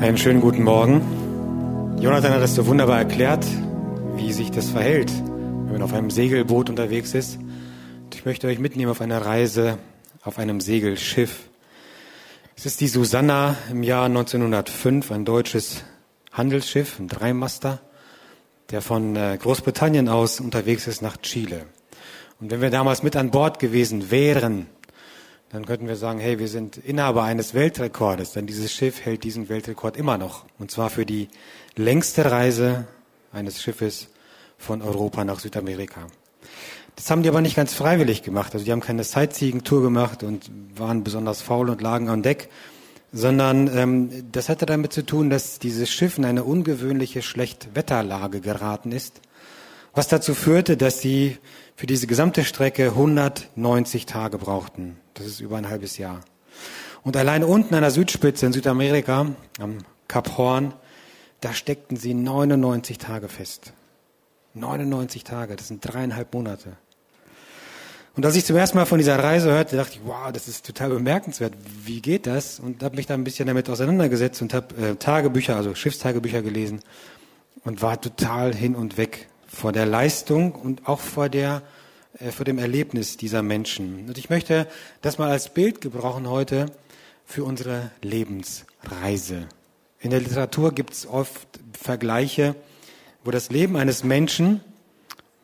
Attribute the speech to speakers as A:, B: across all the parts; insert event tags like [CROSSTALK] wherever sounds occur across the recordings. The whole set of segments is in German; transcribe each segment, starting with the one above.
A: Einen schönen guten Morgen. Jonathan hat es so wunderbar erklärt, wie sich das verhält, wenn man auf einem Segelboot unterwegs ist. Ich möchte euch mitnehmen auf eine Reise auf einem Segelschiff. Es ist die Susanna im Jahr 1905, ein deutsches Handelsschiff, ein Dreimaster, der von äh, Großbritannien aus unterwegs ist nach Chile. Und wenn wir damals mit an Bord gewesen wären, dann könnten wir sagen, hey, wir sind Inhaber eines Weltrekordes, denn dieses Schiff hält diesen Weltrekord immer noch. Und zwar für die längste Reise eines Schiffes von Europa nach Südamerika. Das haben die aber nicht ganz freiwillig gemacht. Also die haben keine Sightseeing-Tour gemacht und waren besonders faul und lagen an Deck, sondern ähm, das hatte damit zu tun, dass dieses Schiff in eine ungewöhnliche Schlechtwetterlage geraten ist, was dazu führte, dass sie für diese gesamte Strecke 190 Tage brauchten. Das ist über ein halbes Jahr. Und allein unten an der Südspitze in Südamerika, am Kap Horn, da steckten sie 99 Tage fest. 99 Tage, das sind dreieinhalb Monate. Und als ich zum ersten Mal von dieser Reise hörte, dachte ich, wow, das ist total bemerkenswert. Wie geht das? Und habe mich da ein bisschen damit auseinandergesetzt und habe äh, Tagebücher, also Schiffstagebücher gelesen und war total hin und weg vor der Leistung und auch vor der äh, vor dem Erlebnis dieser Menschen. Und ich möchte das mal als Bild gebrauchen heute für unsere Lebensreise. In der Literatur gibt es oft Vergleiche, wo das Leben eines Menschen,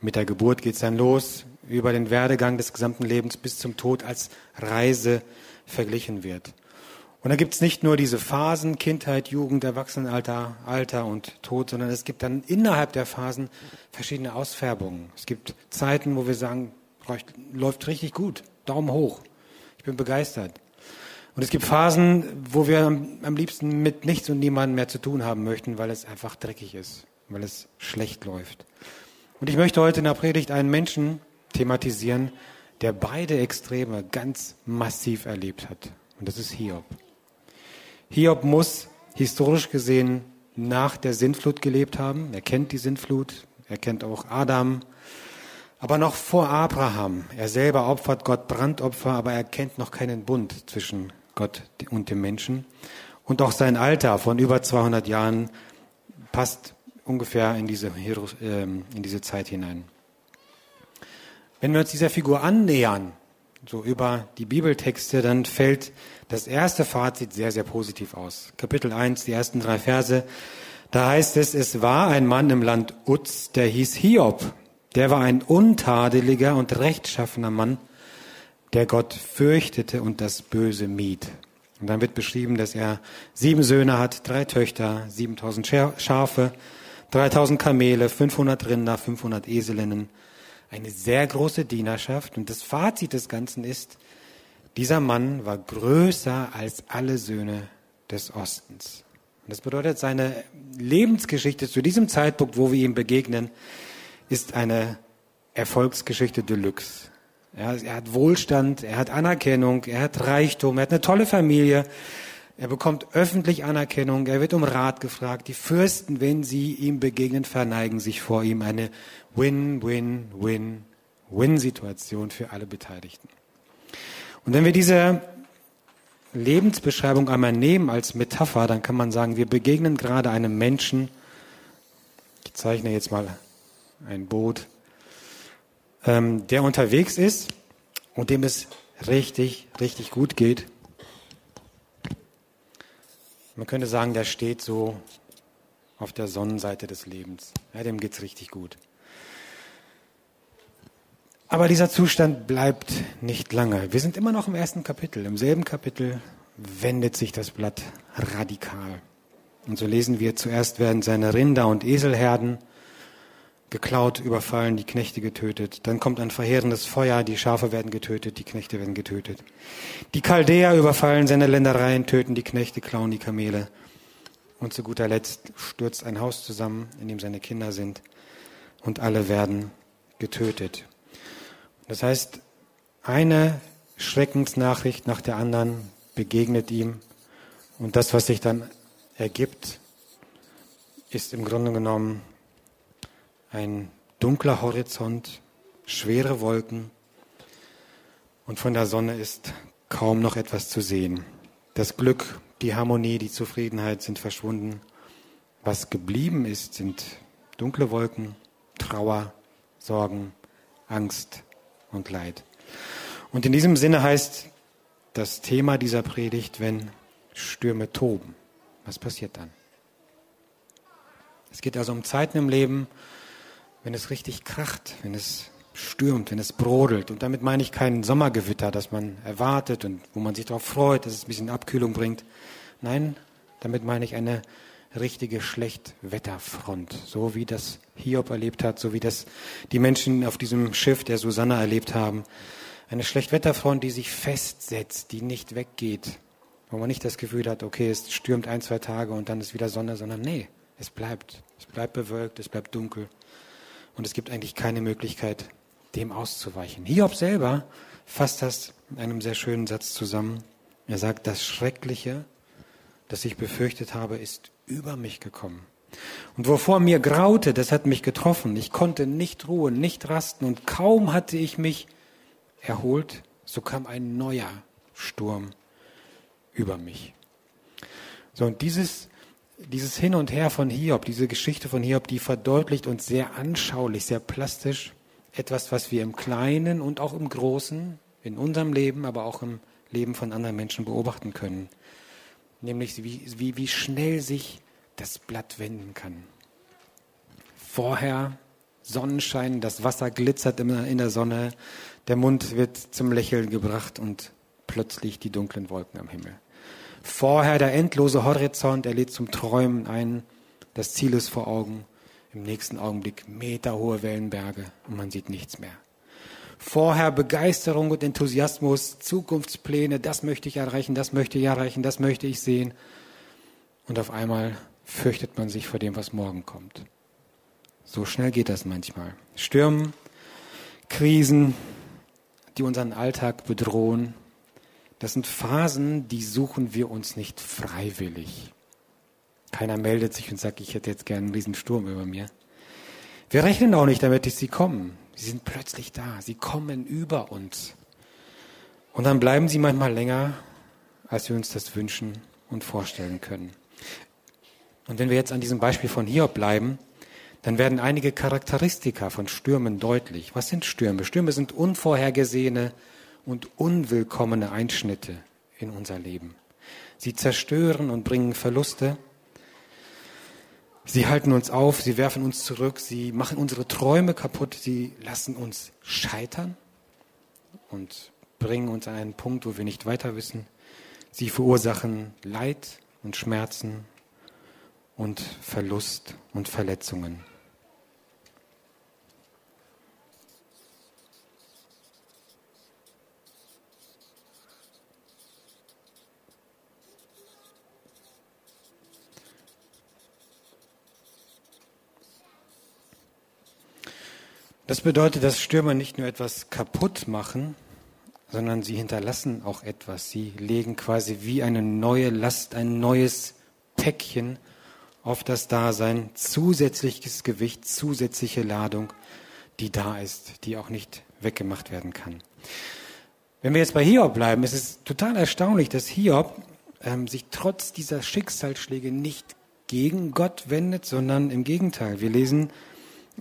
A: mit der Geburt geht es dann los, über den Werdegang des gesamten Lebens bis zum Tod als Reise verglichen wird. Und da gibt es nicht nur diese Phasen, Kindheit, Jugend, Erwachsenenalter, Alter und Tod, sondern es gibt dann innerhalb der Phasen verschiedene Ausfärbungen. Es gibt Zeiten, wo wir sagen, läuft richtig gut, Daumen hoch, ich bin begeistert. Und es gibt Phasen, wo wir am liebsten mit nichts und niemandem mehr zu tun haben möchten, weil es einfach dreckig ist, weil es schlecht läuft. Und ich möchte heute in der Predigt einen Menschen thematisieren, der beide Extreme ganz massiv erlebt hat. Und das ist Hiob. Hiob muss historisch gesehen nach der Sintflut gelebt haben. Er kennt die Sintflut, er kennt auch Adam, aber noch vor Abraham. Er selber opfert Gott Brandopfer, aber er kennt noch keinen Bund zwischen Gott und dem Menschen. Und auch sein Alter von über 200 Jahren passt ungefähr in diese, ähm, in diese Zeit hinein. Wenn wir uns dieser Figur annähern, so über die Bibeltexte, dann fällt das erste Fazit sehr, sehr positiv aus. Kapitel 1, die ersten drei Verse. Da heißt es, es war ein Mann im Land Uz, der hieß Hiob. Der war ein untadeliger und rechtschaffener Mann, der Gott fürchtete und das Böse mied. Und dann wird beschrieben, dass er sieben Söhne hat, drei Töchter, 7000 Schafe, 3000 Kamele, 500 Rinder, 500 Eselinnen, eine sehr große Dienerschaft. Und das Fazit des Ganzen ist, dieser Mann war größer als alle Söhne des Ostens. Und das bedeutet, seine Lebensgeschichte zu diesem Zeitpunkt, wo wir ihm begegnen, ist eine Erfolgsgeschichte Deluxe. Ja, er hat Wohlstand, er hat Anerkennung, er hat Reichtum, er hat eine tolle Familie, er bekommt öffentlich Anerkennung, er wird um Rat gefragt. Die Fürsten, wenn sie ihm begegnen, verneigen sich vor ihm. Eine Win-Win-Win-Win-Situation für alle Beteiligten. Und wenn wir diese Lebensbeschreibung einmal nehmen als Metapher, dann kann man sagen, wir begegnen gerade einem Menschen, ich zeichne jetzt mal ein Boot, ähm, der unterwegs ist und dem es richtig, richtig gut geht. Man könnte sagen, der steht so auf der Sonnenseite des Lebens. Ja, dem geht's richtig gut. Aber dieser Zustand bleibt nicht lange. Wir sind immer noch im ersten Kapitel. Im selben Kapitel wendet sich das Blatt radikal. Und so lesen wir, zuerst werden seine Rinder und Eselherden geklaut, überfallen, die Knechte getötet. Dann kommt ein verheerendes Feuer, die Schafe werden getötet, die Knechte werden getötet. Die Chaldäer überfallen seine Ländereien, töten die Knechte, klauen die Kamele. Und zu guter Letzt stürzt ein Haus zusammen, in dem seine Kinder sind. Und alle werden getötet. Das heißt, eine Schreckensnachricht nach der anderen begegnet ihm und das, was sich dann ergibt, ist im Grunde genommen ein dunkler Horizont, schwere Wolken und von der Sonne ist kaum noch etwas zu sehen. Das Glück die Harmonie, die Zufriedenheit sind verschwunden. Was geblieben ist, sind dunkle Wolken, Trauer, Sorgen, Angst und Leid. Und in diesem Sinne heißt das Thema dieser Predigt, wenn Stürme toben. Was passiert dann? Es geht also um Zeiten im Leben, wenn es richtig kracht, wenn es stürmt, wenn es brodelt. Und damit meine ich kein Sommergewitter, das man erwartet und wo man sich darauf freut, dass es ein bisschen Abkühlung bringt. Nein, damit meine ich eine richtige Schlechtwetterfront, so wie das Hiob erlebt hat, so wie das die Menschen auf diesem Schiff der Susanna erlebt haben. Eine Schlechtwetterfront, die sich festsetzt, die nicht weggeht, wo man nicht das Gefühl hat, okay, es stürmt ein, zwei Tage und dann ist wieder Sonne, sondern nee, es bleibt. Es bleibt bewölkt, es bleibt dunkel. Und es gibt eigentlich keine Möglichkeit, dem auszuweichen. Hiob selber fasst das in einem sehr schönen Satz zusammen. Er sagt, das Schreckliche, das ich befürchtet habe, ist über mich gekommen. Und wovor mir graute, das hat mich getroffen. Ich konnte nicht ruhen, nicht rasten und kaum hatte ich mich erholt, so kam ein neuer Sturm über mich. So, und dieses, dieses Hin und Her von Hiob, diese Geschichte von Hiob, die verdeutlicht uns sehr anschaulich, sehr plastisch etwas, was wir im Kleinen und auch im Großen, in unserem Leben, aber auch im Leben von anderen Menschen beobachten können. Nämlich wie, wie, wie schnell sich das Blatt wenden kann. Vorher Sonnenschein, das Wasser glitzert in der Sonne, der Mund wird zum Lächeln gebracht und plötzlich die dunklen Wolken am Himmel. Vorher der endlose Horizont, er lädt zum Träumen ein, das Ziel ist vor Augen, im nächsten Augenblick meterhohe Wellenberge und man sieht nichts mehr. Vorher Begeisterung und Enthusiasmus, Zukunftspläne, das möchte ich erreichen, das möchte ich erreichen, das möchte ich sehen. Und auf einmal fürchtet man sich vor dem, was morgen kommt. So schnell geht das manchmal. Stürmen, Krisen, die unseren Alltag bedrohen, das sind Phasen, die suchen wir uns nicht freiwillig. Keiner meldet sich und sagt, ich hätte jetzt gerne einen Riesensturm über mir. Wir rechnen auch nicht damit, dass sie kommen. Sie sind plötzlich da. Sie kommen über uns. Und dann bleiben sie manchmal länger, als wir uns das wünschen und vorstellen können. Und wenn wir jetzt an diesem Beispiel von Hiob bleiben, dann werden einige Charakteristika von Stürmen deutlich. Was sind Stürme? Stürme sind unvorhergesehene und unwillkommene Einschnitte in unser Leben. Sie zerstören und bringen Verluste. Sie halten uns auf, sie werfen uns zurück, sie machen unsere Träume kaputt, sie lassen uns scheitern und bringen uns an einen Punkt, wo wir nicht weiter wissen. Sie verursachen Leid und Schmerzen und Verlust und Verletzungen. Das bedeutet, dass Stürmer nicht nur etwas kaputt machen, sondern sie hinterlassen auch etwas. Sie legen quasi wie eine neue Last, ein neues Päckchen auf das Dasein, zusätzliches Gewicht, zusätzliche Ladung, die da ist, die auch nicht weggemacht werden kann. Wenn wir jetzt bei Hiob bleiben, ist es total erstaunlich, dass Hiob ähm, sich trotz dieser Schicksalsschläge nicht gegen Gott wendet, sondern im Gegenteil. Wir lesen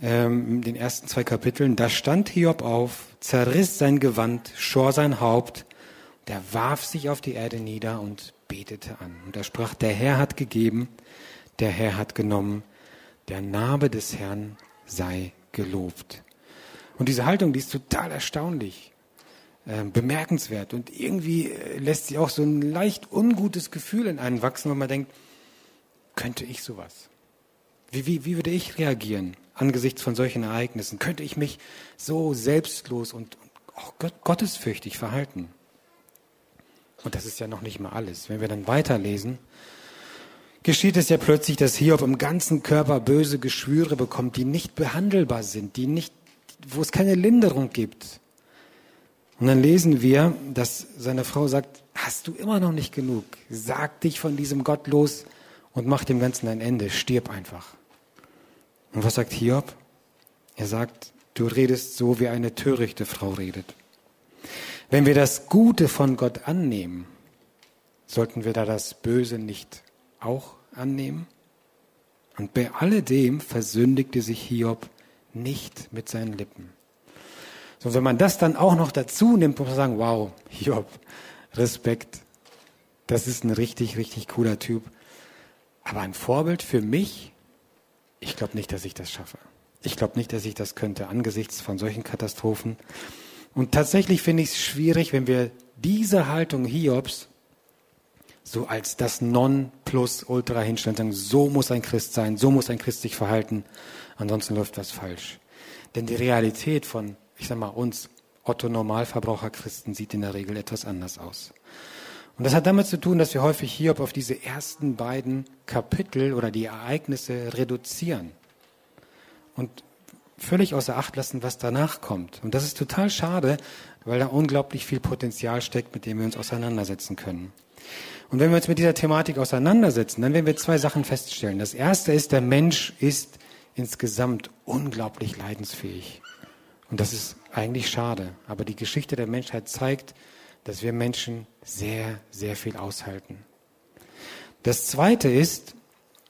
A: ähm, den ersten zwei Kapiteln, da stand Hiob auf, zerriss sein Gewand, schor sein Haupt, der warf sich auf die Erde nieder und betete an. Und er sprach, der Herr hat gegeben, der Herr hat genommen, der Name des Herrn sei gelobt. Und diese Haltung, die ist total erstaunlich, äh, bemerkenswert und irgendwie äh, lässt sie auch so ein leicht ungutes Gefühl in einen wachsen, wo man denkt, könnte ich sowas? Wie, wie, wie würde ich reagieren? Angesichts von solchen Ereignissen? Könnte ich mich so selbstlos und auch gottesfürchtig verhalten? Und das ist ja noch nicht mal alles. Wenn wir dann weiterlesen, geschieht es ja plötzlich, dass Hiob im ganzen Körper böse Geschwüre bekommt, die nicht behandelbar sind, die nicht, wo es keine Linderung gibt. Und dann lesen wir, dass seine Frau sagt, hast du immer noch nicht genug? Sag dich von diesem Gott los und mach dem Ganzen ein Ende. Stirb einfach. Und was sagt Hiob? Er sagt, du redest so, wie eine törichte Frau redet. Wenn wir das Gute von Gott annehmen, Sollten wir da das Böse nicht auch annehmen? Und bei alledem versündigte sich Hiob nicht mit seinen Lippen. So, wenn man das dann auch noch dazu nimmt, muss man sagen, wow, Hiob, Respekt. Das ist ein richtig, richtig cooler Typ. Aber ein Vorbild für mich, ich glaube nicht, dass ich das schaffe. Ich glaube nicht, dass ich das könnte angesichts von solchen Katastrophen. Und tatsächlich finde ich es schwierig, wenn wir diese Haltung Hiobs so als das Non-Plus-Ultra hinstellen, sagen, so muss ein Christ sein, so muss ein Christ sich verhalten, ansonsten läuft was falsch. Denn die Realität von, ich sag mal, uns Otto Normalverbraucher Christen sieht in der Regel etwas anders aus. Und das hat damit zu tun, dass wir häufig Hiob auf diese ersten beiden Kapitel oder die Ereignisse reduzieren und völlig außer Acht lassen, was danach kommt. Und das ist total schade, weil da unglaublich viel Potenzial steckt, mit dem wir uns auseinandersetzen können. Und wenn wir uns mit dieser Thematik auseinandersetzen, dann werden wir zwei Sachen feststellen. Das erste ist, der Mensch ist insgesamt unglaublich leidensfähig. Und das ist eigentlich schade. Aber die Geschichte der Menschheit zeigt, dass wir Menschen sehr, sehr viel aushalten. Das Zweite ist,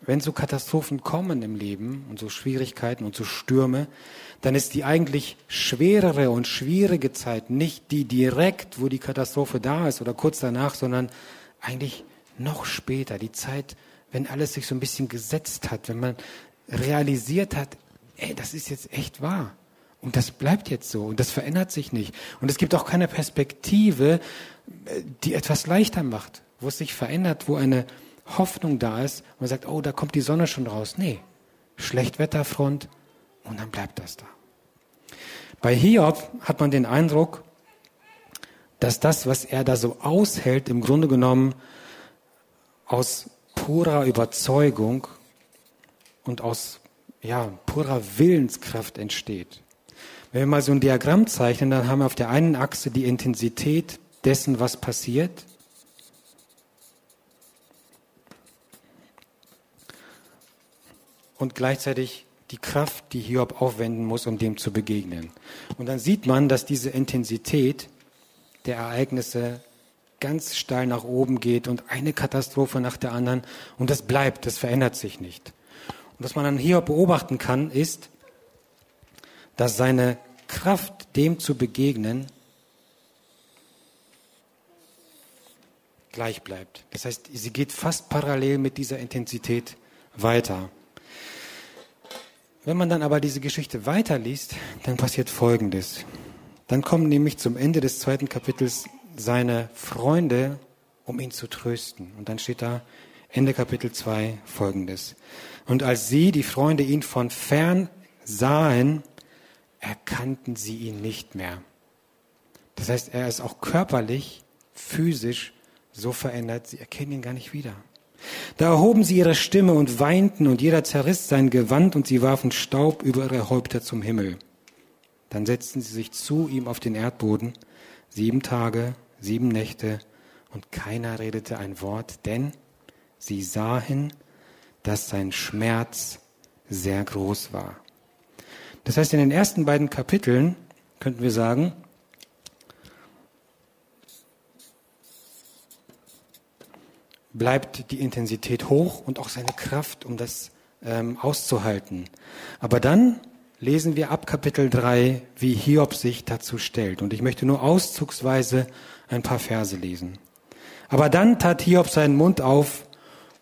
A: wenn so Katastrophen kommen im Leben und so Schwierigkeiten und so Stürme, dann ist die eigentlich schwerere und schwierige Zeit nicht die direkt, wo die Katastrophe da ist oder kurz danach, sondern eigentlich noch später, die Zeit, wenn alles sich so ein bisschen gesetzt hat, wenn man realisiert hat, ey, das ist jetzt echt wahr. Und das bleibt jetzt so und das verändert sich nicht. Und es gibt auch keine Perspektive, die etwas leichter macht, wo es sich verändert, wo eine Hoffnung da ist und man sagt, oh, da kommt die Sonne schon raus. Nee, Schlechtwetterfront und dann bleibt das da. Bei Hiob hat man den Eindruck, dass das, was er da so aushält, im Grunde genommen aus purer Überzeugung und aus ja, purer Willenskraft entsteht. Wenn wir mal so ein Diagramm zeichnen, dann haben wir auf der einen Achse die Intensität dessen, was passiert. Und gleichzeitig die Kraft, die Hiob aufwenden muss, um dem zu begegnen. Und dann sieht man, dass diese Intensität der Ereignisse ganz steil nach oben geht und eine Katastrophe nach der anderen und das bleibt, das verändert sich nicht. Und was man an Hiob beobachten kann, ist, dass seine Kraft, dem zu begegnen, gleich bleibt. Das heißt, sie geht fast parallel mit dieser Intensität weiter. Wenn man dann aber diese Geschichte weiterliest, dann passiert Folgendes. Dann kommen nämlich zum Ende des zweiten Kapitels seine Freunde, um ihn zu trösten. Und dann steht da Ende Kapitel 2 Folgendes. Und als sie, die Freunde, ihn von fern sahen, erkannten sie ihn nicht mehr. Das heißt, er ist auch körperlich, physisch so verändert, sie erkennen ihn gar nicht wieder. Da erhoben sie ihre Stimme und weinten, und jeder zerriss sein Gewand, und sie warfen Staub über ihre Häupter zum Himmel. Dann setzten sie sich zu ihm auf den Erdboden, sieben Tage, sieben Nächte, und keiner redete ein Wort, denn sie sahen, dass sein Schmerz sehr groß war. Das heißt, in den ersten beiden Kapiteln könnten wir sagen, bleibt die Intensität hoch und auch seine Kraft, um das ähm, auszuhalten. Aber dann lesen wir ab Kapitel 3, wie Hiob sich dazu stellt. Und ich möchte nur auszugsweise ein paar Verse lesen. Aber dann tat Hiob seinen Mund auf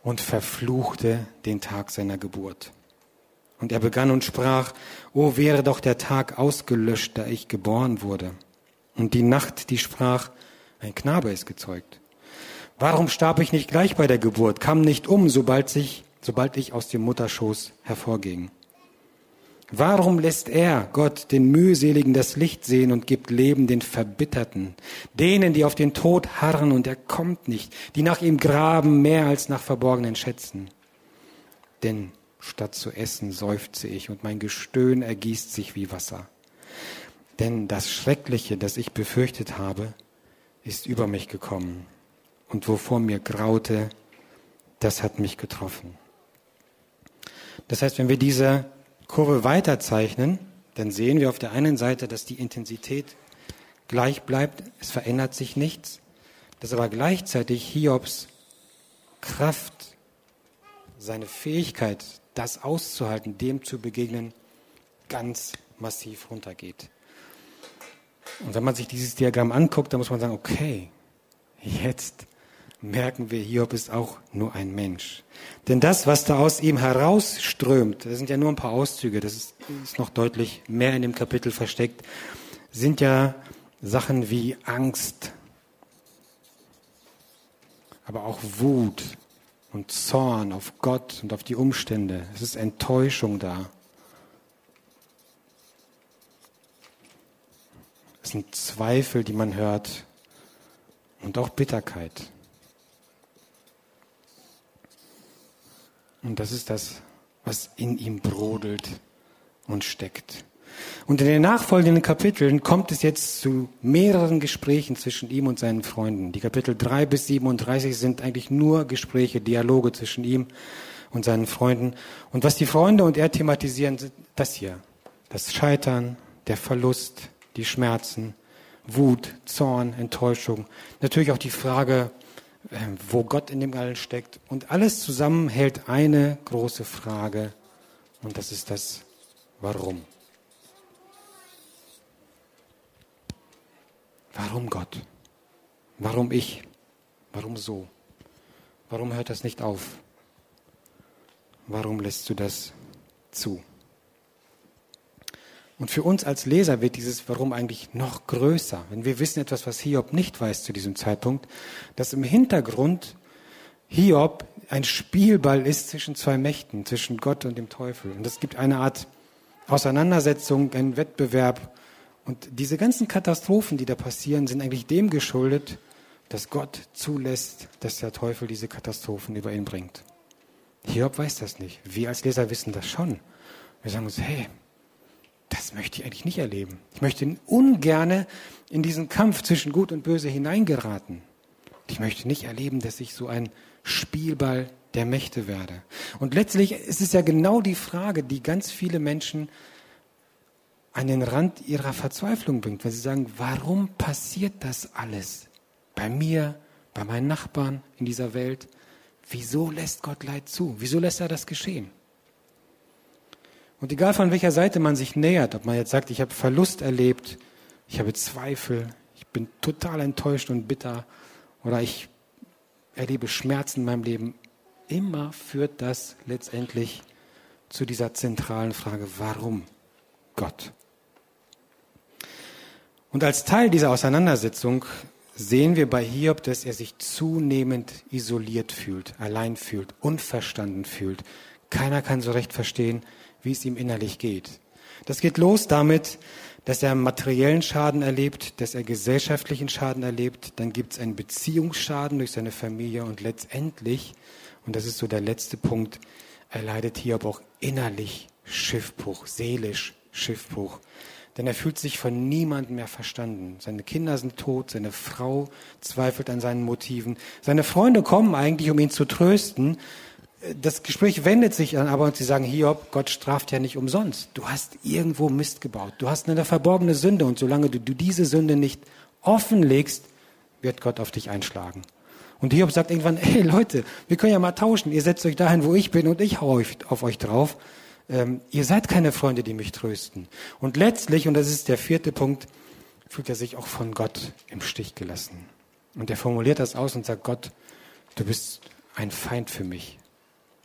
A: und verfluchte den Tag seiner Geburt. Und er begann und sprach, O wäre doch der Tag ausgelöscht, da ich geboren wurde. Und die Nacht, die sprach, ein Knabe ist gezeugt. Warum starb ich nicht gleich bei der Geburt, kam nicht um, sobald, sich, sobald ich aus dem Mutterschoß hervorging? Warum lässt er, Gott, den Mühseligen das Licht sehen und gibt Leben den Verbitterten, denen, die auf den Tod harren und er kommt nicht, die nach ihm graben mehr als nach verborgenen Schätzen? Denn statt zu essen seufze ich und mein Gestöhn ergießt sich wie Wasser. Denn das Schreckliche, das ich befürchtet habe, ist über mich gekommen und wovor mir graute, das hat mich getroffen. Das heißt, wenn wir diese Kurve weiterzeichnen, dann sehen wir auf der einen Seite, dass die Intensität gleich bleibt, es verändert sich nichts. dass aber gleichzeitig Hiobs Kraft, seine Fähigkeit, das auszuhalten, dem zu begegnen, ganz massiv runtergeht. Und wenn man sich dieses Diagramm anguckt, dann muss man sagen, okay, jetzt merken wir, Hiob ist auch nur ein Mensch. Denn das, was da aus ihm herausströmt, das sind ja nur ein paar Auszüge, das ist, ist noch deutlich mehr in dem Kapitel versteckt, sind ja Sachen wie Angst, aber auch Wut und Zorn auf Gott und auf die Umstände. Es ist Enttäuschung da. Es sind Zweifel, die man hört und auch Bitterkeit. Und das ist das, was in ihm brodelt und steckt. Und in den nachfolgenden Kapiteln kommt es jetzt zu mehreren Gesprächen zwischen ihm und seinen Freunden. Die Kapitel 3 bis 37 sind eigentlich nur Gespräche, Dialoge zwischen ihm und seinen Freunden. Und was die Freunde und er thematisieren, sind das hier. Das Scheitern, der Verlust, die Schmerzen, Wut, Zorn, Enttäuschung. Natürlich auch die Frage, ähm, wo Gott in dem Allen steckt. Und alles zusammen hält eine große Frage und das ist das Warum. Warum Gott? Warum ich? Warum so? Warum hört das nicht auf? Warum lässt du das zu? Und für uns als Leser wird dieses Warum eigentlich noch größer, wenn wir wissen etwas, was Hiob nicht weiß zu diesem Zeitpunkt, dass im Hintergrund Hiob ein Spielball ist zwischen zwei Mächten, zwischen Gott und dem Teufel. Und es gibt eine Art Auseinandersetzung, einen Wettbewerb. Und diese ganzen Katastrophen, die da passieren, sind eigentlich dem geschuldet, dass Gott zulässt, dass der Teufel diese Katastrophen über ihn bringt. Hiob weiß das nicht. Wir als Leser wissen das schon. Wir sagen uns, hey, das möchte ich eigentlich nicht erleben. Ich möchte ungerne in diesen Kampf zwischen Gut und Böse hineingeraten. Ich möchte nicht erleben, dass ich so ein Spielball der Mächte werde. Und letztlich ist es ja genau die Frage, die ganz viele Menschen an den Rand ihrer Verzweiflung bringt, weil sie sagen, warum passiert das alles bei mir, bei meinen Nachbarn in dieser Welt? Wieso lässt Gott Leid zu? Wieso lässt er das geschehen? Und egal von welcher Seite man sich nähert, ob man jetzt sagt, ich habe Verlust erlebt, ich habe Zweifel, ich bin total enttäuscht und bitter oder ich erlebe Schmerzen in meinem Leben, immer führt das letztendlich zu dieser zentralen Frage, warum Gott? Und als Teil dieser Auseinandersetzung sehen wir bei Hiob, dass er sich zunehmend isoliert fühlt, allein fühlt, unverstanden fühlt. Keiner kann so recht verstehen, wie es ihm innerlich geht. Das geht los damit, dass er materiellen Schaden erlebt, dass er gesellschaftlichen Schaden erlebt, dann gibt es einen Beziehungsschaden durch seine Familie und letztendlich, und das ist so der letzte Punkt, er leidet hier aber auch innerlich Schiffbruch, seelisch Schiffbruch. Denn er fühlt sich von niemandem mehr verstanden. Seine Kinder sind tot, seine Frau zweifelt an seinen Motiven. Seine Freunde kommen eigentlich, um ihn zu trösten, das Gespräch wendet sich dann aber und sie sagen, Hiob, Gott straft ja nicht umsonst. Du hast irgendwo Mist gebaut. Du hast eine verborgene Sünde und solange du, du diese Sünde nicht offenlegst, wird Gott auf dich einschlagen. Und Hiob sagt irgendwann, [LAUGHS] hey Leute, wir können ja mal tauschen. Ihr setzt euch dahin, wo ich bin und ich hau auf euch drauf. Ähm, ihr seid keine Freunde, die mich trösten. Und letztlich, und das ist der vierte Punkt, fühlt er sich auch von Gott im Stich gelassen. Und er formuliert das aus und sagt, Gott, du bist ein Feind für mich.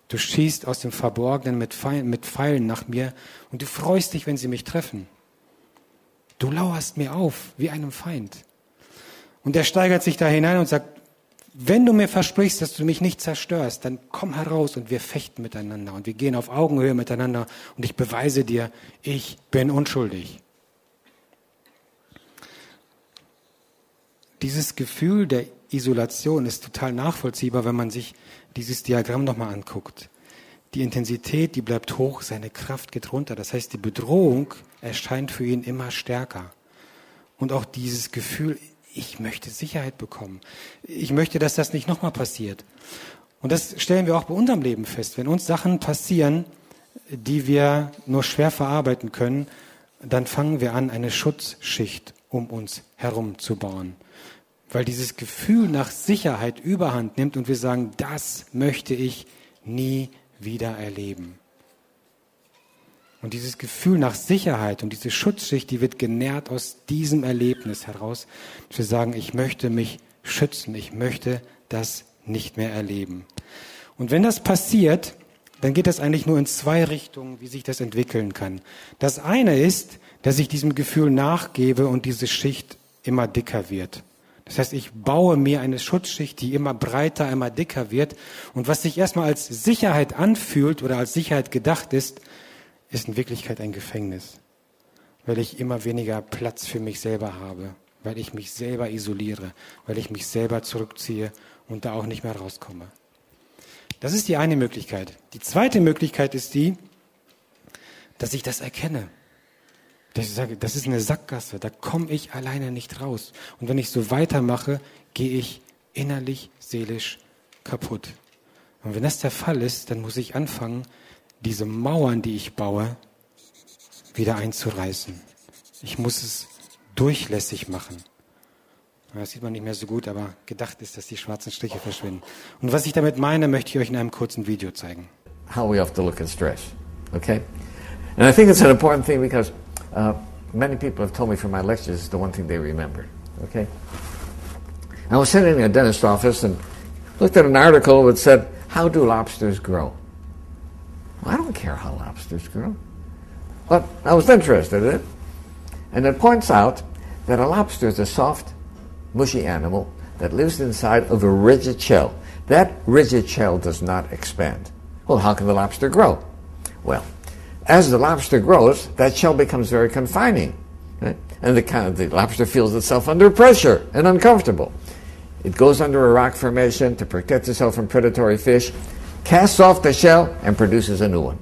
A: Du schießt aus dem Verborgenen mit Pfeilen, mit Pfeilen nach mir und du freust dich, wenn sie mich treffen. Du lauerst mir auf wie einem Feind. Und er steigert sich da hinein und sagt, wenn du mir versprichst, dass du mich nicht zerstörst, dann komm heraus und wir fechten miteinander und wir gehen auf Augenhöhe miteinander und ich beweise dir, ich bin unschuldig. Dieses Gefühl der Isolation ist total nachvollziehbar, wenn man sich dieses Diagramm nochmal anguckt. Die Intensität, die bleibt hoch, seine Kraft geht runter. Das heißt, die Bedrohung erscheint für ihn immer stärker. Und auch dieses Gefühl, ich möchte Sicherheit bekommen. Ich möchte, dass das nicht nochmal passiert. Und das stellen wir auch bei unserem Leben fest. Wenn uns Sachen passieren, die wir nur schwer verarbeiten können, dann fangen wir an, eine Schutzschicht um uns herum zu bauen weil dieses Gefühl nach Sicherheit überhand nimmt und wir sagen, das möchte ich nie wieder erleben. Und dieses Gefühl nach Sicherheit und diese Schutzschicht, die wird genährt aus diesem Erlebnis heraus, dass wir sagen, ich möchte mich schützen, ich möchte das nicht mehr erleben. Und wenn das passiert, dann geht das eigentlich nur in zwei Richtungen, wie sich das entwickeln kann. Das eine ist, dass ich diesem Gefühl nachgebe und diese Schicht immer dicker wird. Das heißt, ich baue mir eine Schutzschicht, die immer breiter, immer dicker wird. Und was sich erstmal als Sicherheit anfühlt oder als Sicherheit gedacht ist, ist in Wirklichkeit ein Gefängnis. Weil ich immer weniger Platz für mich selber habe. Weil ich mich selber isoliere. Weil ich mich selber zurückziehe und da auch nicht mehr rauskomme. Das ist die eine Möglichkeit. Die zweite Möglichkeit ist die, dass ich das erkenne. Dass ich sage, das ist eine Sackgasse, da komme ich alleine nicht raus. Und wenn ich so weitermache, gehe ich innerlich, seelisch kaputt. Und wenn das der Fall ist, dann muss ich anfangen, diese Mauern, die ich baue, wieder einzureißen. Ich muss es durchlässig machen. Das sieht man nicht mehr so gut, aber gedacht ist, dass die schwarzen Striche verschwinden. Und was ich damit meine, möchte ich euch in einem kurzen Video zeigen.
B: How we have to look at stress. Okay? And I think it's an important thing because uh, many people have told me from my lectures it's the one thing they remember. Okay? I was sitting in a dentist office and looked at an article that said, How do lobsters grow? Well, I don't care how lobsters grow. But I was interested in it. And it points out that a lobster is a soft, mushy animal that lives inside of a rigid shell. That rigid shell does not expand. Well, how can the lobster grow? Well, as the lobster grows, that shell becomes very confining. Right? And the, kind of, the lobster feels itself under pressure and uncomfortable. It goes under a rock formation to protect itself from predatory fish, casts off the shell, and produces a new one.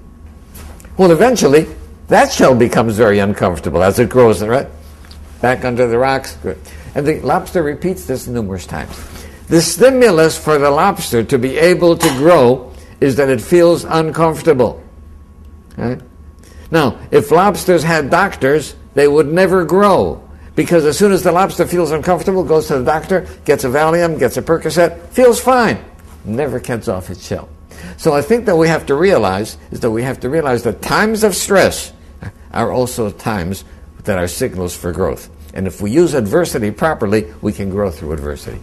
B: Well, eventually, that shell becomes very uncomfortable as it grows, right? Back under the rocks. Good. And the lobster repeats this numerous times. The stimulus for the lobster to be able to grow is that it feels uncomfortable. Right? Now, if lobsters had doctors, they would never grow. Because as soon as the lobster feels uncomfortable, goes to the doctor, gets a Valium, gets a Percocet, feels fine, never gets off its shell. So I think that we have to realize is that we have to realize that times of stress are also times that are signals for growth. And if we use adversity properly, we can grow through adversity.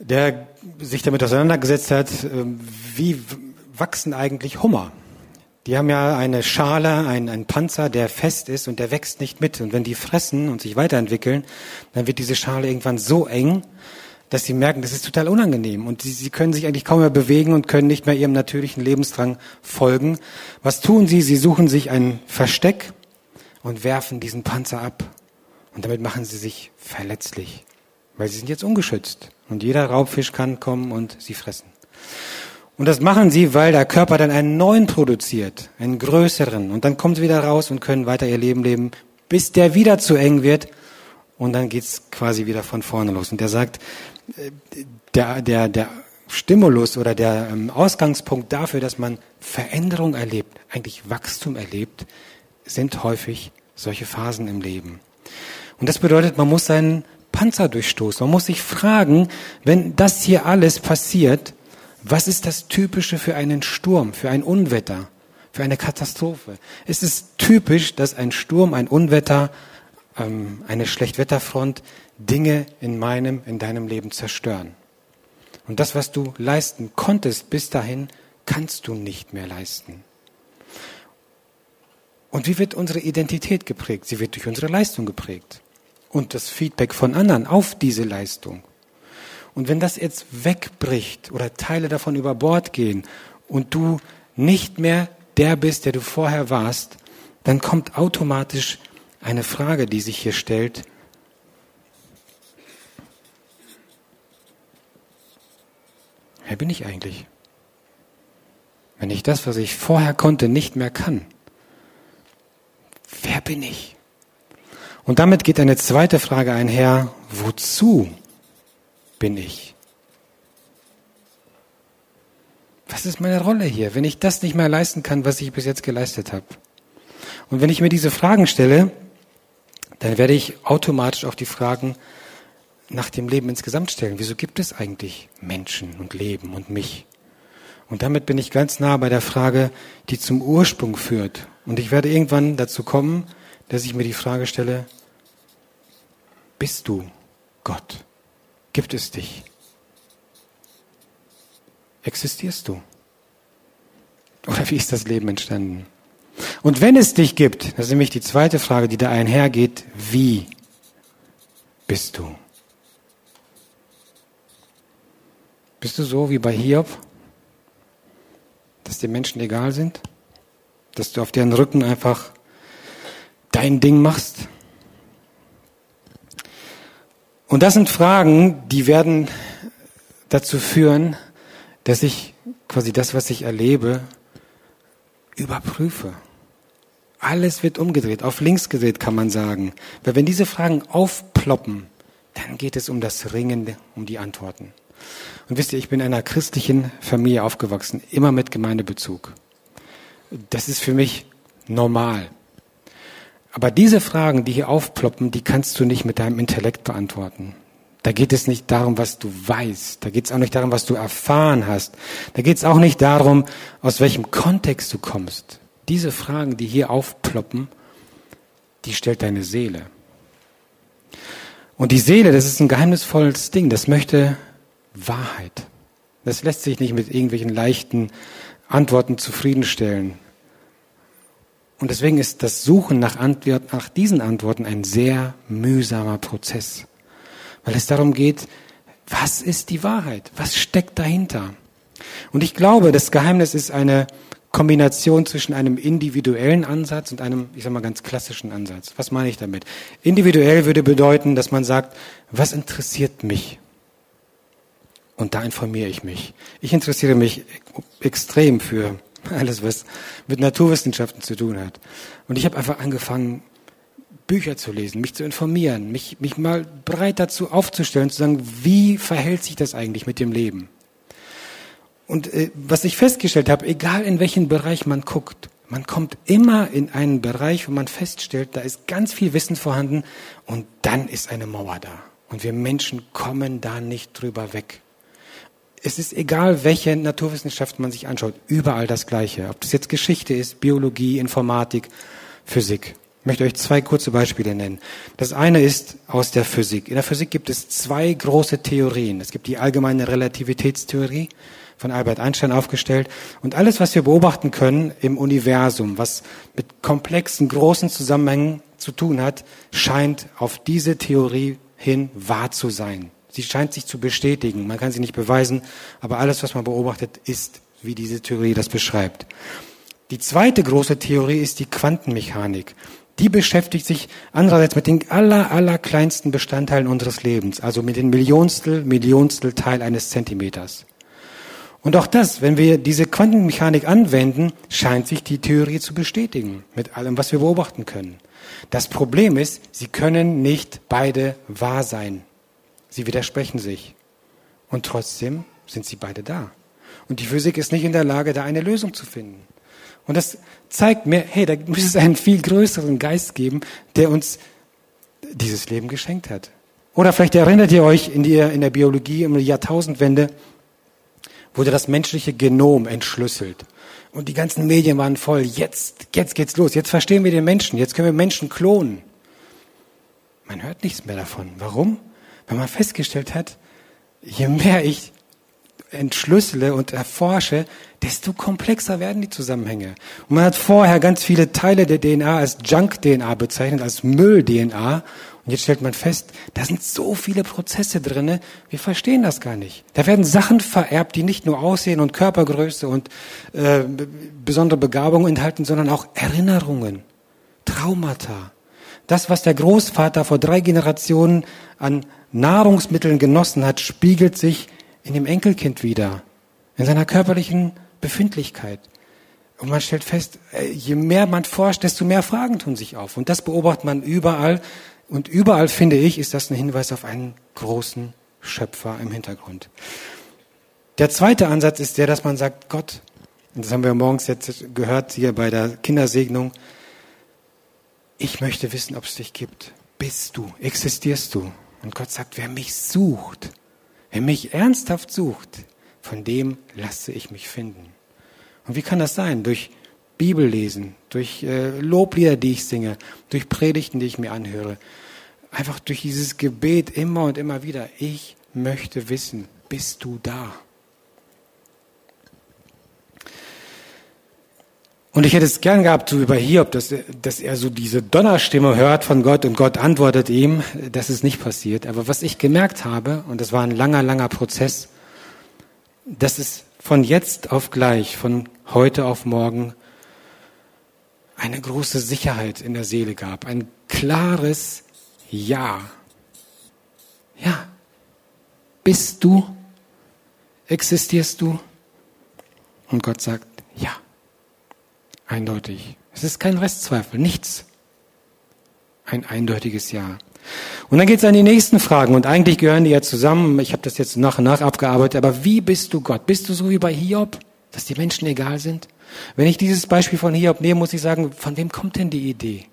A: der sich damit auseinandergesetzt hat, ähm, wie wachsen eigentlich Hummer? Die haben ja eine Schale, einen, einen Panzer, der fest ist und der wächst nicht mit. Und wenn die fressen und sich weiterentwickeln, dann wird diese Schale irgendwann so eng, dass sie merken, das ist total unangenehm. Und sie, sie können sich eigentlich kaum mehr bewegen und können nicht mehr ihrem natürlichen Lebensdrang folgen. Was tun sie? Sie suchen sich ein Versteck und werfen diesen Panzer ab. Und damit machen sie sich verletzlich, weil sie sind jetzt ungeschützt. Und jeder Raubfisch kann kommen und sie fressen. Und das machen sie, weil der Körper dann einen neuen produziert, einen größeren. Und dann kommen sie wieder raus und können weiter ihr Leben leben, bis der wieder zu eng wird. Und dann geht's quasi wieder von vorne los. Und der sagt, äh, der, der, der Stimulus oder der ähm, Ausgangspunkt dafür, dass man Veränderung erlebt, eigentlich Wachstum erlebt, sind häufig solche Phasen im Leben. Und das bedeutet, man muss seinen Panzer durchstoßen. Man muss sich fragen, wenn das hier alles passiert, was ist das Typische für einen Sturm, für ein Unwetter, für eine Katastrophe? Es ist typisch, dass ein Sturm, ein Unwetter, ähm, eine Schlechtwetterfront Dinge in meinem, in deinem Leben zerstören. Und das, was du leisten konntest bis dahin, kannst du nicht mehr leisten. Und wie wird unsere Identität geprägt? Sie wird durch unsere Leistung geprägt und das Feedback von anderen auf diese Leistung. Und wenn das jetzt wegbricht oder Teile davon über Bord gehen und du nicht mehr der bist, der du vorher warst, dann kommt automatisch eine Frage, die sich hier stellt. Wer bin ich eigentlich? Wenn ich das, was ich vorher konnte, nicht mehr kann, wer bin ich? Und damit geht eine zweite Frage einher, wozu bin ich? Was ist meine Rolle hier, wenn ich das nicht mehr leisten kann, was ich bis jetzt geleistet habe? Und wenn ich mir diese Fragen stelle, dann werde ich automatisch auch die Fragen nach dem Leben insgesamt stellen. Wieso gibt es eigentlich Menschen und Leben und mich? Und damit bin ich ganz nah bei der Frage, die zum Ursprung führt. Und ich werde irgendwann dazu kommen, dass ich mir die Frage stelle, bist du Gott? Gibt es dich? Existierst du? Oder wie ist das Leben entstanden? Und wenn es dich gibt, das ist nämlich die zweite Frage, die da einhergeht, wie bist du? Bist du so wie bei Hiob, dass die Menschen egal sind? Dass du auf deren Rücken einfach dein Ding machst? Und das sind Fragen, die werden dazu führen, dass ich quasi das, was ich erlebe, überprüfe. Alles wird umgedreht, auf links gedreht kann man sagen. Weil wenn diese Fragen aufploppen, dann geht es um das Ringen, um die Antworten. Und wisst ihr, ich bin in einer christlichen Familie aufgewachsen, immer mit Gemeindebezug. Das ist für mich normal. Aber diese Fragen, die hier aufploppen, die kannst du nicht mit deinem Intellekt beantworten. Da geht es nicht darum, was du weißt. Da geht es auch nicht darum, was du erfahren hast. Da geht es auch nicht darum, aus welchem Kontext du kommst. Diese Fragen, die hier aufploppen, die stellt deine Seele. Und die Seele, das ist ein geheimnisvolles Ding. Das möchte Wahrheit. Das lässt sich nicht mit irgendwelchen leichten Antworten zufriedenstellen. Und deswegen ist das Suchen nach, Antwort, nach diesen Antworten ein sehr mühsamer Prozess weil es darum geht, was ist die Wahrheit? Was steckt dahinter? Und ich glaube, das Geheimnis ist eine Kombination zwischen einem individuellen Ansatz und einem, ich sag mal, ganz klassischen Ansatz. Was meine ich damit? Individuell würde bedeuten, dass man sagt, was interessiert mich? Und da informiere ich mich. Ich interessiere mich extrem für [LAUGHS] alles, was mit Naturwissenschaften zu tun hat. Und ich habe einfach angefangen, Bücher zu lesen, mich zu informieren, mich, mich mal breit dazu aufzustellen, zu sagen, wie verhält sich das eigentlich mit dem Leben? Und äh, was ich festgestellt habe, egal in welchen Bereich man guckt, man kommt immer in einen Bereich, wo man feststellt, da ist ganz viel Wissen vorhanden und dann ist eine Mauer da. Und wir Menschen kommen da nicht drüber weg. Es ist egal, welche Naturwissenschaft man sich anschaut, überall das Gleiche. Ob das jetzt Geschichte ist, Biologie, Informatik, Physik. Ich möchte euch zwei kurze Beispiele nennen. Das eine ist aus der Physik. In der Physik gibt es zwei große Theorien. Es gibt die allgemeine Relativitätstheorie von Albert Einstein aufgestellt und alles, was wir beobachten können im Universum, was mit komplexen, großen Zusammenhängen zu tun hat, scheint auf diese Theorie hin wahr zu sein. Sie scheint sich zu bestätigen. Man kann sie nicht beweisen, aber alles, was man beobachtet, ist, wie diese Theorie das beschreibt. Die zweite große Theorie ist die Quantenmechanik die beschäftigt sich andererseits mit den aller, aller kleinsten Bestandteilen unseres Lebens, also mit den Millionstel, Millionstel Teil eines Zentimeters. Und auch das, wenn wir diese Quantenmechanik anwenden, scheint sich die Theorie zu bestätigen, mit allem, was wir beobachten können. Das Problem ist, sie können nicht beide wahr sein. Sie widersprechen sich. Und trotzdem sind sie beide da. Und die Physik ist nicht in der Lage, da eine Lösung zu finden. Und das zeigt mir, hey, da muss es einen viel größeren Geist geben, der uns dieses Leben geschenkt hat. Oder vielleicht erinnert ihr euch in, die, in der Biologie um die Jahrtausendwende, wurde das menschliche Genom entschlüsselt. Und die ganzen Medien waren voll. Jetzt, jetzt geht's los. Jetzt verstehen wir den Menschen. Jetzt können wir Menschen klonen. Man hört nichts mehr davon. Warum? Weil man festgestellt hat, je mehr ich entschlüssele und erforsche, desto komplexer werden die Zusammenhänge. Und man hat vorher ganz viele Teile der DNA als Junk-DNA bezeichnet, als Müll-DNA. Und jetzt stellt man fest, da sind so viele Prozesse drinne, wir verstehen das gar nicht. Da werden Sachen vererbt, die nicht nur Aussehen und Körpergröße und äh, besondere Begabungen enthalten, sondern auch Erinnerungen, Traumata. Das, was der Großvater vor drei Generationen an Nahrungsmitteln genossen hat, spiegelt sich in dem Enkelkind wieder, in seiner körperlichen Befindlichkeit. Und man stellt fest, äh, je mehr man forscht, desto mehr Fragen tun sich auf. Und das beobachtet man überall. Und überall, finde ich, ist das ein Hinweis auf einen großen Schöpfer im Hintergrund. Der zweite Ansatz ist der, dass man sagt, Gott, und das haben wir morgens jetzt gehört hier bei der Kindersegnung, ich möchte wissen, ob es dich gibt. Bist du, existierst du? Und Gott sagt, wer mich sucht, wer mich ernsthaft sucht, von dem lasse ich mich finden. Und wie kann das sein? Durch Bibellesen, durch äh, Loblieder, die ich singe, durch Predigten, die ich mir anhöre. Einfach durch dieses Gebet immer und immer wieder. Ich möchte wissen, bist du da? Und ich hätte es gern gehabt, so über Hiob, dass, dass er so diese Donnerstimme hört von Gott und Gott antwortet ihm. Das ist nicht passiert. Aber was ich gemerkt habe, und das war ein langer, langer Prozess, dass es von jetzt auf gleich, von heute auf morgen, eine große Sicherheit in der Seele gab. Ein klares Ja. Ja. Bist du? Existierst du? Und Gott sagt, ja. Eindeutig. Es ist kein Restzweifel, nichts. Ein eindeutiges Ja. Und dann geht es an die nächsten Fragen und eigentlich gehören die ja zusammen. Ich habe das jetzt nach und nach abgearbeitet. Aber wie bist du Gott? Bist du so wie bei Hiob, dass die Menschen egal sind? Wenn ich dieses Beispiel von Hiob nehme, muss ich sagen, von wem kommt denn die Idee?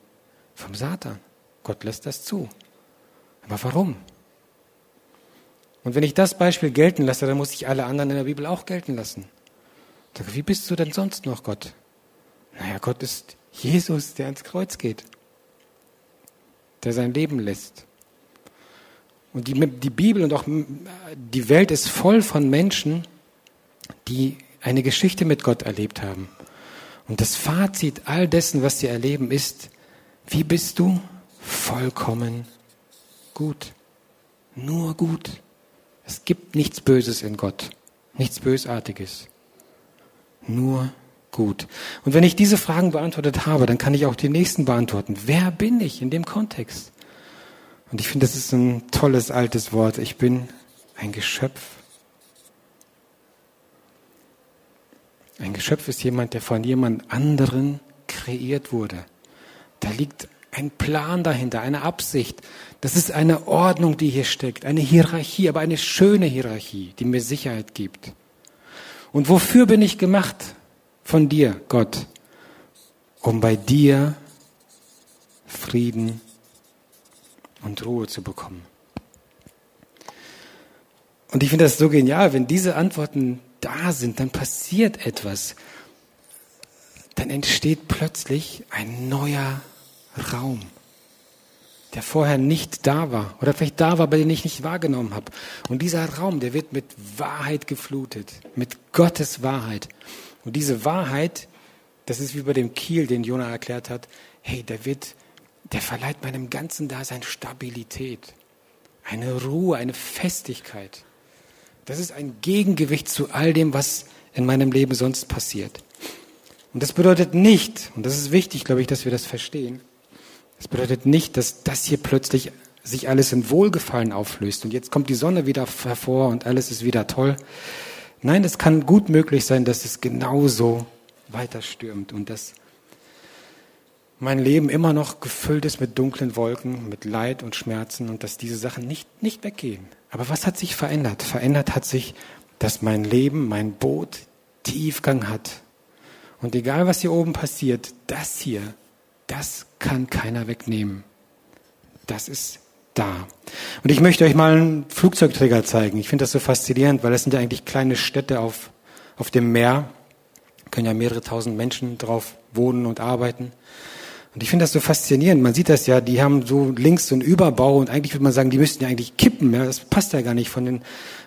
A: Vom Satan. Gott lässt das zu. Aber warum? Und wenn ich das Beispiel gelten lasse, dann muss ich alle anderen in der Bibel auch gelten lassen. Wie bist du denn sonst noch Gott? Naja, Gott ist Jesus, der ans Kreuz geht, der sein Leben lässt. Und die, die Bibel und auch die Welt ist voll von Menschen, die eine Geschichte mit Gott erlebt haben. Und das Fazit all dessen, was sie erleben, ist, wie bist du? Vollkommen gut. Nur gut. Es gibt nichts Böses in Gott, nichts Bösartiges. Nur gut. Und wenn ich diese Fragen beantwortet habe, dann kann ich auch die nächsten beantworten. Wer bin ich in dem Kontext? Und ich finde, das ist ein tolles altes Wort. Ich bin ein Geschöpf. Ein Geschöpf ist jemand, der von jemand anderen kreiert wurde. Da liegt ein Plan dahinter, eine Absicht. Das ist eine Ordnung, die hier steckt, eine Hierarchie, aber eine schöne Hierarchie, die mir Sicherheit gibt. Und wofür bin ich gemacht? Von dir, Gott, um bei dir Frieden und Ruhe zu bekommen. Und ich finde das so genial, wenn diese Antworten da sind, dann passiert etwas. Dann entsteht plötzlich ein neuer Raum, der vorher nicht da war oder vielleicht da war, aber den ich nicht wahrgenommen habe. Und dieser Raum, der wird mit Wahrheit geflutet, mit Gottes Wahrheit. Und diese Wahrheit, das ist wie bei dem Kiel, den Jona erklärt hat, hey, der wird, der verleiht meinem ganzen Dasein Stabilität, eine Ruhe, eine Festigkeit. Das ist ein Gegengewicht zu all dem, was in meinem Leben sonst passiert. Und das bedeutet nicht, und das ist wichtig, glaube ich, dass wir das verstehen, das bedeutet nicht, dass das hier plötzlich sich alles in Wohlgefallen auflöst und jetzt kommt die Sonne wieder hervor und alles ist wieder toll. Nein, es kann gut möglich sein, dass es genauso weiter stürmt und dass mein Leben immer noch gefüllt ist mit dunklen Wolken, mit Leid und Schmerzen und dass diese Sachen nicht, nicht weggehen. Aber was hat sich verändert? Verändert hat sich, dass mein Leben, mein Boot Tiefgang hat. Und egal was hier oben passiert, das hier, das kann keiner wegnehmen. Das ist da. Und ich möchte euch mal einen Flugzeugträger zeigen. Ich finde das so faszinierend, weil das sind ja eigentlich kleine Städte auf, auf dem Meer. Da können ja mehrere tausend Menschen drauf wohnen und arbeiten. Und ich finde das so faszinierend. Man sieht das ja, die haben so links so einen Überbau und eigentlich würde man sagen, die müssten ja eigentlich kippen. Ja? Das passt ja gar nicht von den,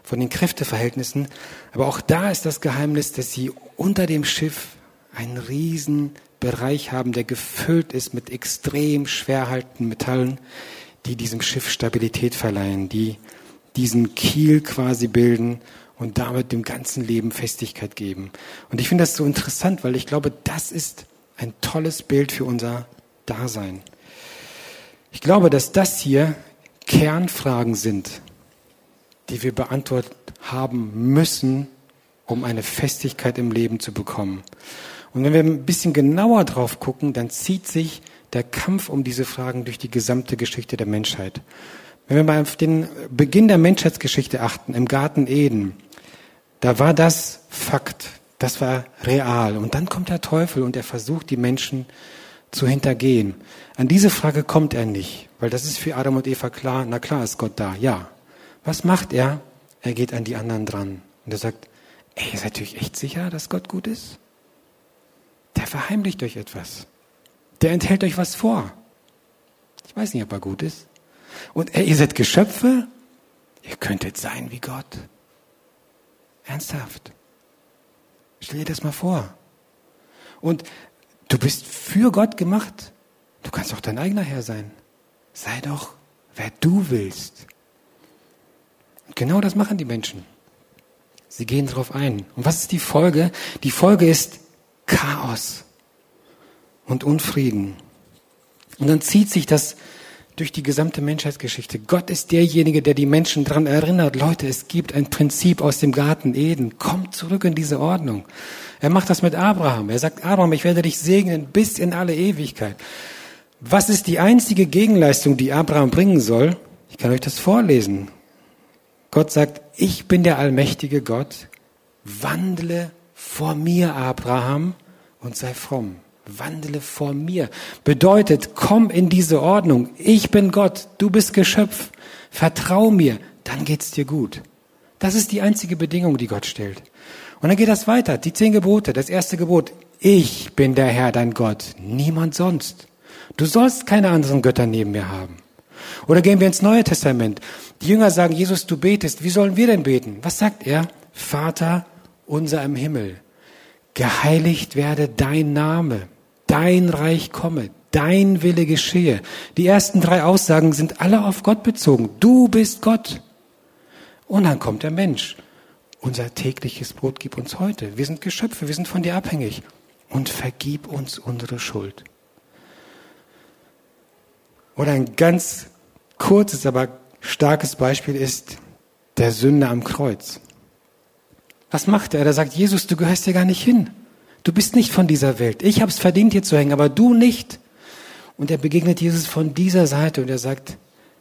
A: von den Kräfteverhältnissen. Aber auch da ist das Geheimnis, dass sie unter dem Schiff einen riesen Bereich haben, der gefüllt ist mit extrem schwerhaltenden Metallen, die diesem Schiff Stabilität verleihen, die diesen Kiel quasi bilden und damit dem ganzen Leben Festigkeit geben. Und ich finde das so interessant, weil ich glaube, das ist ein tolles Bild für unser Dasein. Ich glaube, dass das hier Kernfragen sind, die wir beantwortet haben müssen, um eine Festigkeit im Leben zu bekommen. Und wenn wir ein bisschen genauer drauf gucken, dann zieht sich der Kampf um diese Fragen durch die gesamte Geschichte der Menschheit. Wenn wir mal auf den Beginn der Menschheitsgeschichte achten, im Garten Eden, da war das Fakt, das war real. Und dann kommt der Teufel und er versucht, die Menschen zu hintergehen. An diese Frage kommt er nicht, weil das ist für Adam und Eva klar. Na klar ist Gott da, ja. Was macht er? Er geht an die anderen dran und er sagt, ey, ihr seid euch echt sicher, dass Gott gut ist? Der verheimlicht euch etwas. Der enthält euch was vor. Ich weiß nicht, ob er gut ist. Und ey, ihr seid Geschöpfe? Ihr könntet sein wie Gott. Ernsthaft. Stell dir das mal vor. Und du bist für Gott gemacht. Du kannst auch dein eigener Herr sein. Sei doch, wer du willst. Und genau das machen die Menschen. Sie gehen darauf ein. Und was ist die Folge? Die Folge ist Chaos und Unfrieden. Und dann zieht sich das durch die gesamte Menschheitsgeschichte. Gott ist derjenige, der die Menschen daran erinnert, Leute, es gibt ein Prinzip aus dem Garten Eden. Kommt zurück in diese Ordnung. Er macht das mit Abraham. Er sagt, Abraham, ich werde dich segnen bis in alle Ewigkeit. Was ist die einzige Gegenleistung, die Abraham bringen soll? Ich kann euch das vorlesen. Gott sagt, ich bin der allmächtige Gott, wandle vor mir, Abraham, und sei fromm. Wandle vor mir. Bedeutet, komm in diese Ordnung. Ich bin Gott, du bist Geschöpf. Vertrau mir, dann geht's dir gut. Das ist die einzige Bedingung, die Gott stellt. Und dann geht das weiter. Die zehn Gebote. Das erste Gebot. Ich bin der Herr, dein Gott. Niemand sonst. Du sollst keine anderen Götter neben mir haben. Oder gehen wir ins Neue Testament. Die Jünger sagen, Jesus, du betest. Wie sollen wir denn beten? Was sagt er? Vater unser im Himmel. Geheiligt werde dein Name. Dein Reich komme. Dein Wille geschehe. Die ersten drei Aussagen sind alle auf Gott bezogen. Du bist Gott. Und dann kommt der Mensch. Unser tägliches Brot gib uns heute. Wir sind Geschöpfe, wir sind von dir abhängig. Und vergib uns unsere Schuld. Oder ein ganz kurzes, aber starkes Beispiel ist der Sünder am Kreuz. Was macht er? Er sagt, Jesus, du gehörst hier gar nicht hin. Du bist nicht von dieser Welt. Ich habe es verdient, hier zu hängen, aber du nicht. Und er begegnet Jesus von dieser Seite und er sagt,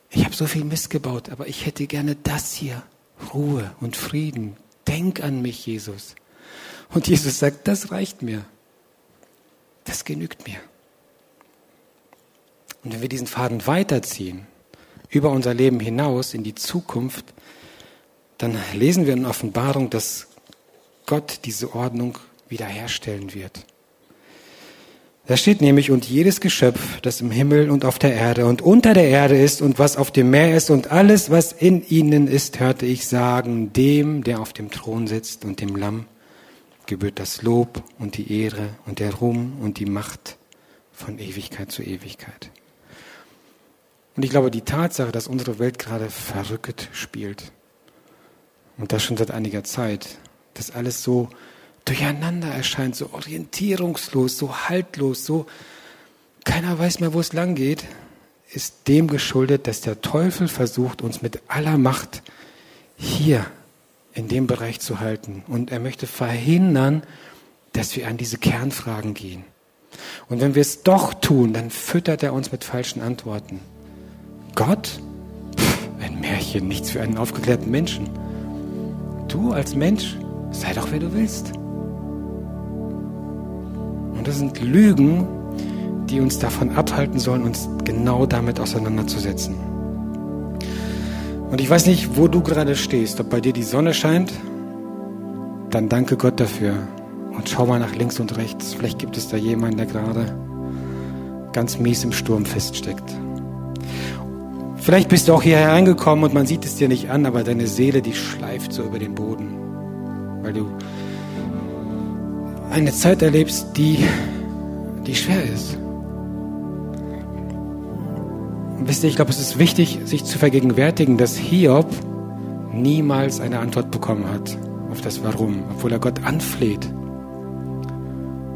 A: ich habe so viel Mist gebaut, aber ich hätte gerne das hier. Ruhe und Frieden. Denk an mich, Jesus. Und Jesus sagt, das reicht mir. Das genügt mir. Und wenn wir diesen Faden weiterziehen, über unser Leben hinaus in die Zukunft, dann lesen wir in Offenbarung, dass Gott diese Ordnung wiederherstellen wird. Da steht nämlich, und jedes Geschöpf, das im Himmel und auf der Erde und unter der Erde ist und was auf dem Meer ist und alles, was in ihnen ist, hörte ich sagen, dem, der auf dem Thron sitzt und dem Lamm, gebührt das Lob und die Ehre und der Ruhm und die Macht von Ewigkeit zu Ewigkeit. Und ich glaube, die Tatsache, dass unsere Welt gerade verrückt spielt, und das schon seit einiger Zeit, dass alles so durcheinander erscheint, so orientierungslos, so haltlos, so keiner weiß mehr, wo es lang geht, ist dem geschuldet, dass der Teufel versucht, uns mit aller Macht hier in dem Bereich zu halten. Und er möchte verhindern, dass wir an diese Kernfragen gehen. Und wenn wir es doch tun, dann füttert er uns mit falschen Antworten. Gott? Pff, ein Märchen, nichts für einen aufgeklärten Menschen. Du als Mensch, sei doch wer du willst. Und das sind Lügen, die uns davon abhalten sollen, uns genau damit auseinanderzusetzen. Und ich weiß nicht, wo du gerade stehst, ob bei dir die Sonne scheint, dann danke Gott dafür. Und schau mal nach links und rechts. Vielleicht gibt es da jemanden, der gerade ganz mies im Sturm feststeckt. Vielleicht bist du auch hierher reingekommen und man sieht es dir nicht an, aber deine Seele, die schleift so über den Boden, weil du eine Zeit erlebst, die, die schwer ist. Wisst ihr, ich glaube, es ist wichtig, sich zu vergegenwärtigen, dass Hiob niemals eine Antwort bekommen hat auf das Warum, obwohl er Gott anfleht.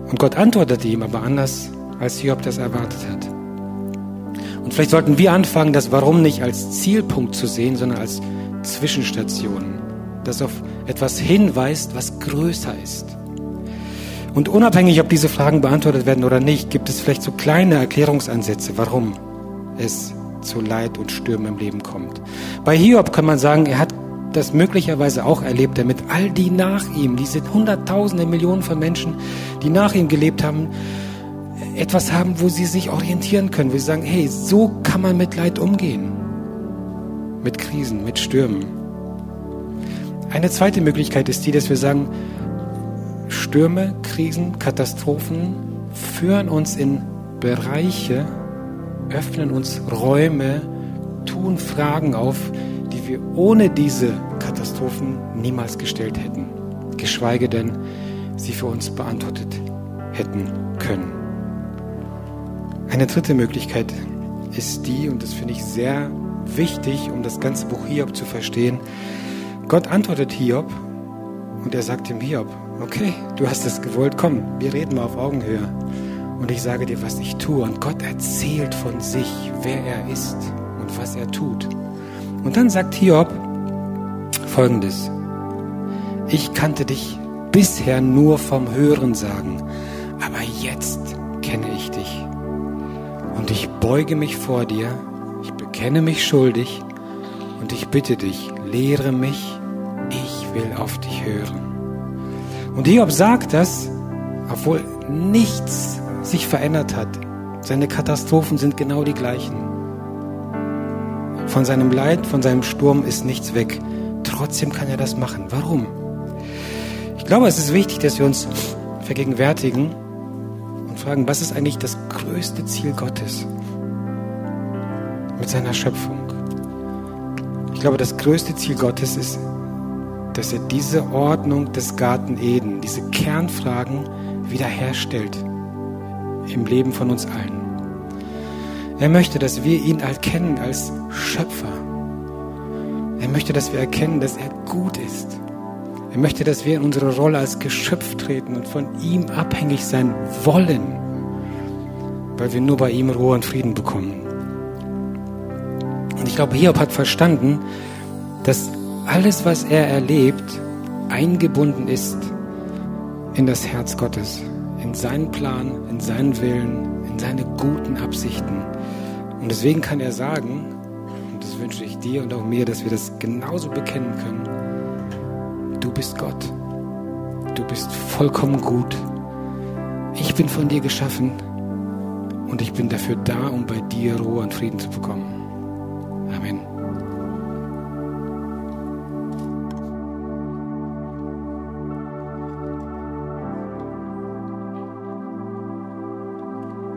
A: Und Gott antwortete ihm aber anders, als Hiob das erwartet hat. Und vielleicht sollten wir anfangen, das Warum nicht als Zielpunkt zu sehen, sondern als Zwischenstation, das auf etwas hinweist, was größer ist. Und unabhängig, ob diese Fragen beantwortet werden oder nicht, gibt es vielleicht so kleine Erklärungsansätze, warum es zu Leid und Stürmen im Leben kommt. Bei Hiob kann man sagen, er hat das möglicherweise auch erlebt, damit all die nach ihm, diese Hunderttausende, Millionen von Menschen, die nach ihm gelebt haben, etwas haben, wo sie sich orientieren können, wo sie sagen, hey, so kann man mit Leid umgehen. Mit Krisen, mit Stürmen. Eine zweite Möglichkeit ist die, dass wir sagen, Stürme, Krisen, Katastrophen führen uns in Bereiche, öffnen uns Räume, tun Fragen auf, die wir ohne diese Katastrophen niemals gestellt hätten, geschweige denn sie für uns beantwortet hätten können. Eine dritte Möglichkeit ist die, und das finde ich sehr wichtig, um das ganze Buch Hiob zu verstehen. Gott antwortet Hiob und er sagt dem Hiob, okay, du hast es gewollt, komm, wir reden mal auf Augenhöhe. Und ich sage dir, was ich tue. Und Gott erzählt von sich, wer er ist und was er tut. Und dann sagt Hiob folgendes. Ich kannte dich bisher nur vom Hören sagen, aber jetzt kenne ich dich. Und ich beuge mich vor dir, ich bekenne mich schuldig und ich bitte dich, lehre mich, ich will auf dich hören. Und Hiob sagt das, obwohl nichts sich verändert hat. Seine Katastrophen sind genau die gleichen. Von seinem Leid, von seinem Sturm ist nichts weg. Trotzdem kann er das machen. Warum? Ich glaube, es ist wichtig, dass wir uns vergegenwärtigen und fragen, was ist eigentlich das größte Ziel Gottes mit seiner Schöpfung? Ich glaube, das größte Ziel Gottes ist, dass er diese Ordnung des Garten Eden, diese Kernfragen wiederherstellt im Leben von uns allen. Er möchte, dass wir ihn erkennen als Schöpfer. Er möchte, dass wir erkennen, dass er gut ist. Er möchte, dass wir in unsere Rolle als Geschöpf treten und von ihm abhängig sein wollen, weil wir nur bei ihm Ruhe und Frieden bekommen. Und ich glaube, Hiob hat verstanden, dass alles, was er erlebt, eingebunden ist in das Herz Gottes, in seinen Plan, in seinen Willen, in seine guten Absichten. Und deswegen kann er sagen, und das wünsche ich dir und auch mir, dass wir das genauso bekennen können, du bist Gott, du bist vollkommen gut, ich bin von dir geschaffen und ich bin dafür da, um bei dir Ruhe und Frieden zu bekommen. Amen.